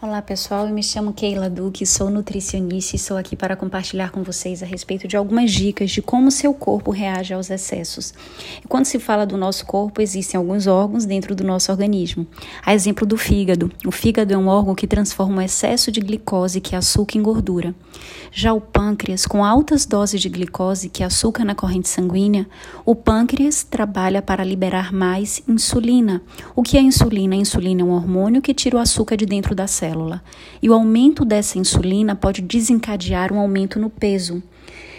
Olá pessoal, eu me chamo Keila Duque, sou nutricionista e sou aqui para compartilhar com vocês a respeito de algumas dicas de como seu corpo reage aos excessos. Quando se fala do nosso corpo, existem alguns órgãos dentro do nosso organismo. A exemplo do fígado. O fígado é um órgão que transforma o excesso de glicose, que é açúcar, em gordura. Já o pâncreas, com altas doses de glicose, que é açúcar na corrente sanguínea, o pâncreas trabalha para liberar mais insulina. O que é insulina? A insulina é um hormônio que tira o açúcar de dentro da célula célula, e o aumento dessa insulina pode desencadear um aumento no peso.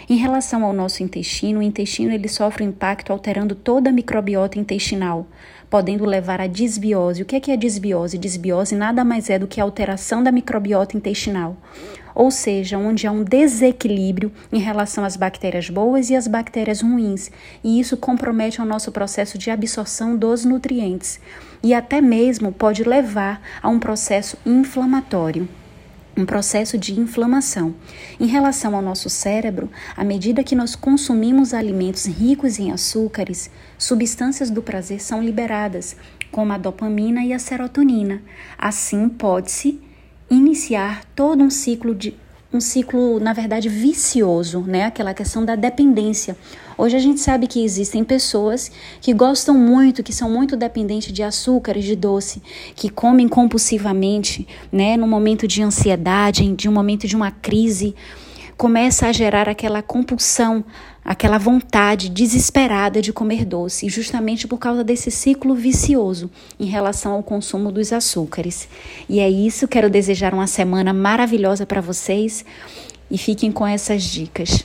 Em relação ao nosso intestino, o intestino ele sofre um impacto alterando toda a microbiota intestinal, podendo levar à desbiose. O que é, que é desbiose? Desbiose nada mais é do que a alteração da microbiota intestinal, ou seja, onde há um desequilíbrio em relação às bactérias boas e às bactérias ruins, e isso compromete o nosso processo de absorção dos nutrientes e até mesmo pode levar a um processo inflamatório um processo de inflamação. Em relação ao nosso cérebro, à medida que nós consumimos alimentos ricos em açúcares, substâncias do prazer são liberadas, como a dopamina e a serotonina. Assim, pode-se iniciar todo um ciclo de um ciclo, na verdade, vicioso, né? Aquela questão da dependência. Hoje a gente sabe que existem pessoas que gostam muito, que são muito dependentes de açúcares, de doce, que comem compulsivamente, né? No momento de ansiedade, de um momento de uma crise, começa a gerar aquela compulsão, aquela vontade desesperada de comer doce, justamente por causa desse ciclo vicioso em relação ao consumo dos açúcares. E é isso, quero desejar uma semana maravilhosa para vocês e fiquem com essas dicas.